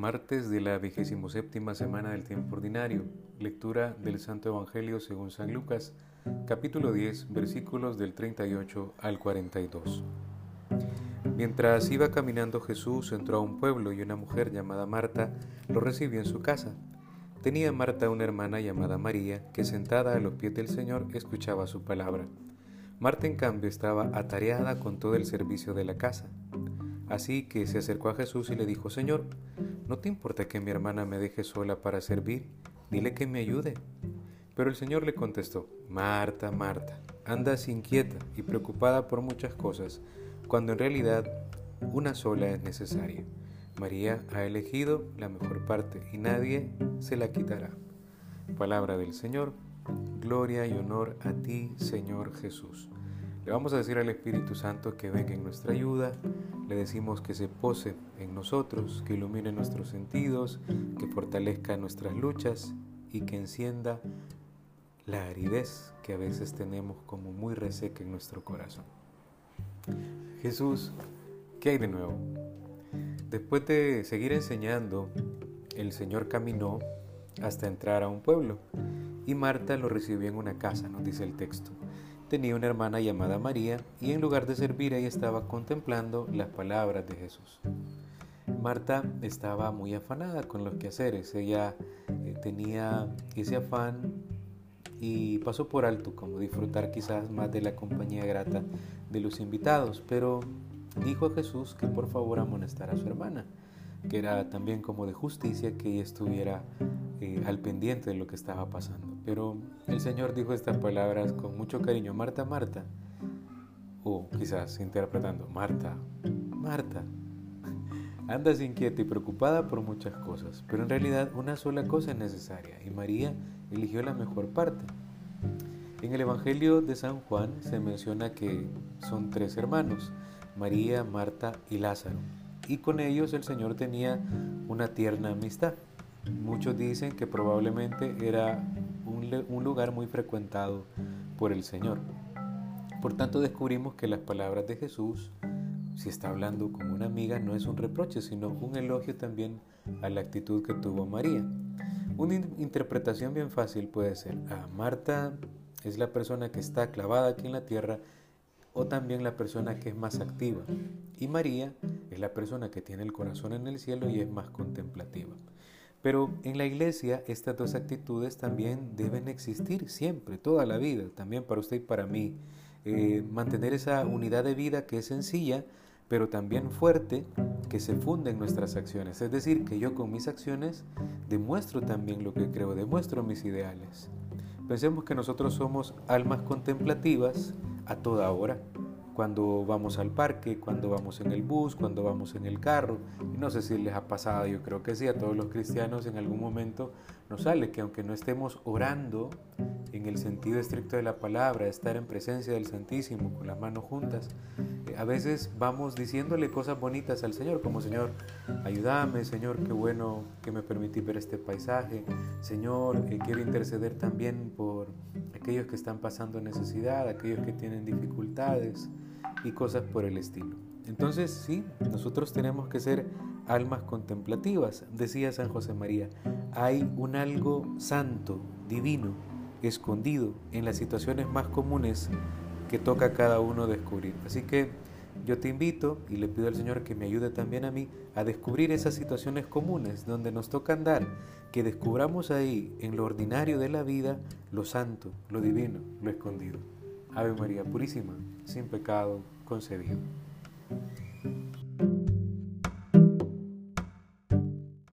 Martes de la vigésimo séptima semana del tiempo ordinario. Lectura del Santo Evangelio según San Lucas, capítulo 10, versículos del 38 al 42. Mientras iba caminando Jesús entró a un pueblo y una mujer llamada Marta lo recibió en su casa. Tenía Marta una hermana llamada María que sentada a los pies del Señor escuchaba su palabra. Marta en cambio estaba atareada con todo el servicio de la casa. Así que se acercó a Jesús y le dijo, Señor, ¿no te importa que mi hermana me deje sola para servir? Dile que me ayude. Pero el Señor le contestó, Marta, Marta, andas inquieta y preocupada por muchas cosas, cuando en realidad una sola es necesaria. María ha elegido la mejor parte y nadie se la quitará. Palabra del Señor, gloria y honor a ti, Señor Jesús. Le vamos a decir al Espíritu Santo que venga en nuestra ayuda, le decimos que se pose en nosotros, que ilumine nuestros sentidos, que fortalezca nuestras luchas y que encienda la aridez que a veces tenemos como muy reseca en nuestro corazón. Jesús, ¿qué hay de nuevo? Después de seguir enseñando, el Señor caminó hasta entrar a un pueblo y Marta lo recibió en una casa, nos dice el texto tenía una hermana llamada María y en lugar de servir ella estaba contemplando las palabras de Jesús. Marta estaba muy afanada con los quehaceres, ella eh, tenía ese afán y pasó por alto como disfrutar quizás más de la compañía grata de los invitados, pero dijo a Jesús que por favor amonestara a su hermana, que era también como de justicia que ella estuviera eh, al pendiente de lo que estaba pasando. Pero el Señor dijo estas palabras con mucho cariño, Marta, Marta, o quizás interpretando, Marta, Marta, andas inquieta y preocupada por muchas cosas, pero en realidad una sola cosa es necesaria y María eligió la mejor parte. En el Evangelio de San Juan se menciona que son tres hermanos, María, Marta y Lázaro, y con ellos el Señor tenía una tierna amistad. Muchos dicen que probablemente era un, lugar muy frecuentado por el Señor. Por tanto, descubrimos que las palabras de Jesús, si está hablando con una amiga, no es un reproche, sino un elogio también a la actitud que tuvo María. Una interpretación bien fácil puede ser, a Marta es la persona que está clavada aquí en la tierra o también la persona que es más activa. Y María es la persona que tiene el corazón en el cielo y es más contemplativa. Pero en la iglesia estas dos actitudes también deben existir siempre, toda la vida, también para usted y para mí. Eh, mantener esa unidad de vida que es sencilla, pero también fuerte, que se funde en nuestras acciones. Es decir, que yo con mis acciones demuestro también lo que creo, demuestro mis ideales. Pensemos que nosotros somos almas contemplativas a toda hora cuando vamos al parque, cuando vamos en el bus, cuando vamos en el carro. Y no sé si les ha pasado, yo creo que sí, a todos los cristianos en algún momento nos sale que aunque no estemos orando en el sentido estricto de la palabra, estar en presencia del Santísimo con las manos juntas, eh, a veces vamos diciéndole cosas bonitas al Señor, como Señor, ayúdame, Señor, qué bueno que me permití ver este paisaje, Señor, eh, quiero interceder también por aquellos que están pasando necesidad, aquellos que tienen dificultades y cosas por el estilo. Entonces sí, nosotros tenemos que ser almas contemplativas, decía San José María. Hay un algo santo, divino, escondido en las situaciones más comunes que toca a cada uno descubrir. Así que yo te invito y le pido al Señor que me ayude también a mí a descubrir esas situaciones comunes donde nos toca andar, que descubramos ahí en lo ordinario de la vida lo santo, lo divino, lo escondido. Ave María Purísima, sin pecado concebido.